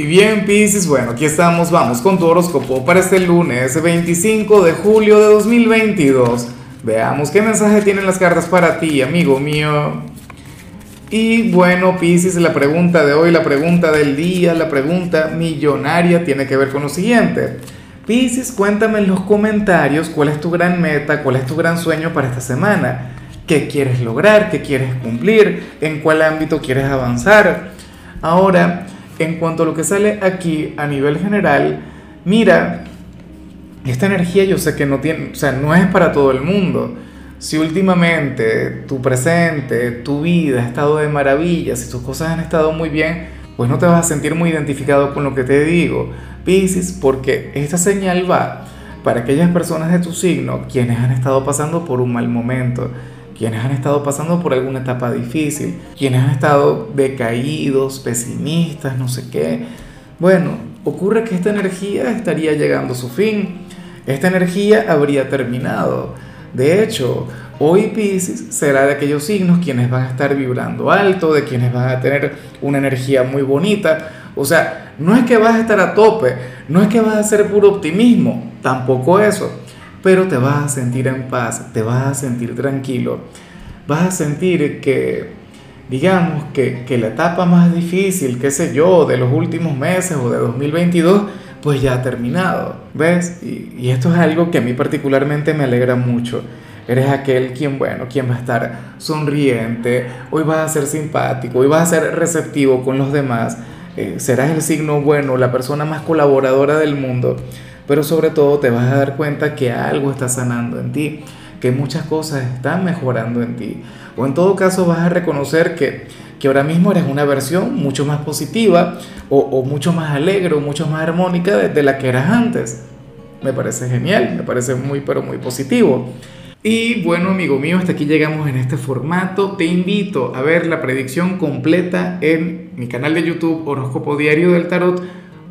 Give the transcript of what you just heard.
Y bien, Pisces, bueno, aquí estamos, vamos con tu horóscopo para este lunes 25 de julio de 2022. Veamos qué mensaje tienen las cartas para ti, amigo mío. Y bueno, Pisces, la pregunta de hoy, la pregunta del día, la pregunta millonaria tiene que ver con lo siguiente. Pisces, cuéntame en los comentarios cuál es tu gran meta, cuál es tu gran sueño para esta semana. ¿Qué quieres lograr? ¿Qué quieres cumplir? ¿En cuál ámbito quieres avanzar? Ahora, en cuanto a lo que sale aquí a nivel general, mira, esta energía yo sé que no tiene, o sea, no es para todo el mundo. Si últimamente tu presente, tu vida ha estado de maravilla, si tus cosas han estado muy bien, pues no te vas a sentir muy identificado con lo que te digo, Piscis, porque esta señal va para aquellas personas de tu signo quienes han estado pasando por un mal momento, quienes han estado pasando por alguna etapa difícil, quienes han estado decaídos, pesimistas, no sé qué. Bueno, ocurre que esta energía estaría llegando a su fin, esta energía habría terminado. De hecho, hoy Pisces será de aquellos signos quienes van a estar vibrando alto, de quienes van a tener una energía muy bonita. O sea, no es que vas a estar a tope, no es que vas a ser puro optimismo, tampoco eso pero te vas a sentir en paz, te vas a sentir tranquilo, vas a sentir que, digamos, que, la etapa más difícil, qué sé yo, de los últimos meses o de 2022, pues ya ha terminado, ¿ves? Y, y esto es algo que a mí particularmente me alegra mucho. Eres aquel quien, bueno, quien va a estar sonriente, hoy vas a ser simpático, hoy vas a ser receptivo con los demás, eh, serás el signo bueno, la persona más colaboradora del mundo pero sobre todo te vas a dar cuenta que algo está sanando en ti, que muchas cosas están mejorando en ti. O en todo caso vas a reconocer que, que ahora mismo eres una versión mucho más positiva o, mucho más alegre o mucho más armónica de, la que eras antes. Me parece genial, me parece muy, pero muy positivo. Y bueno, amigo mío, hasta aquí llegamos en este formato. Te invito a ver la predicción completa en mi canal de YouTube Horóscopo Diario del Tarot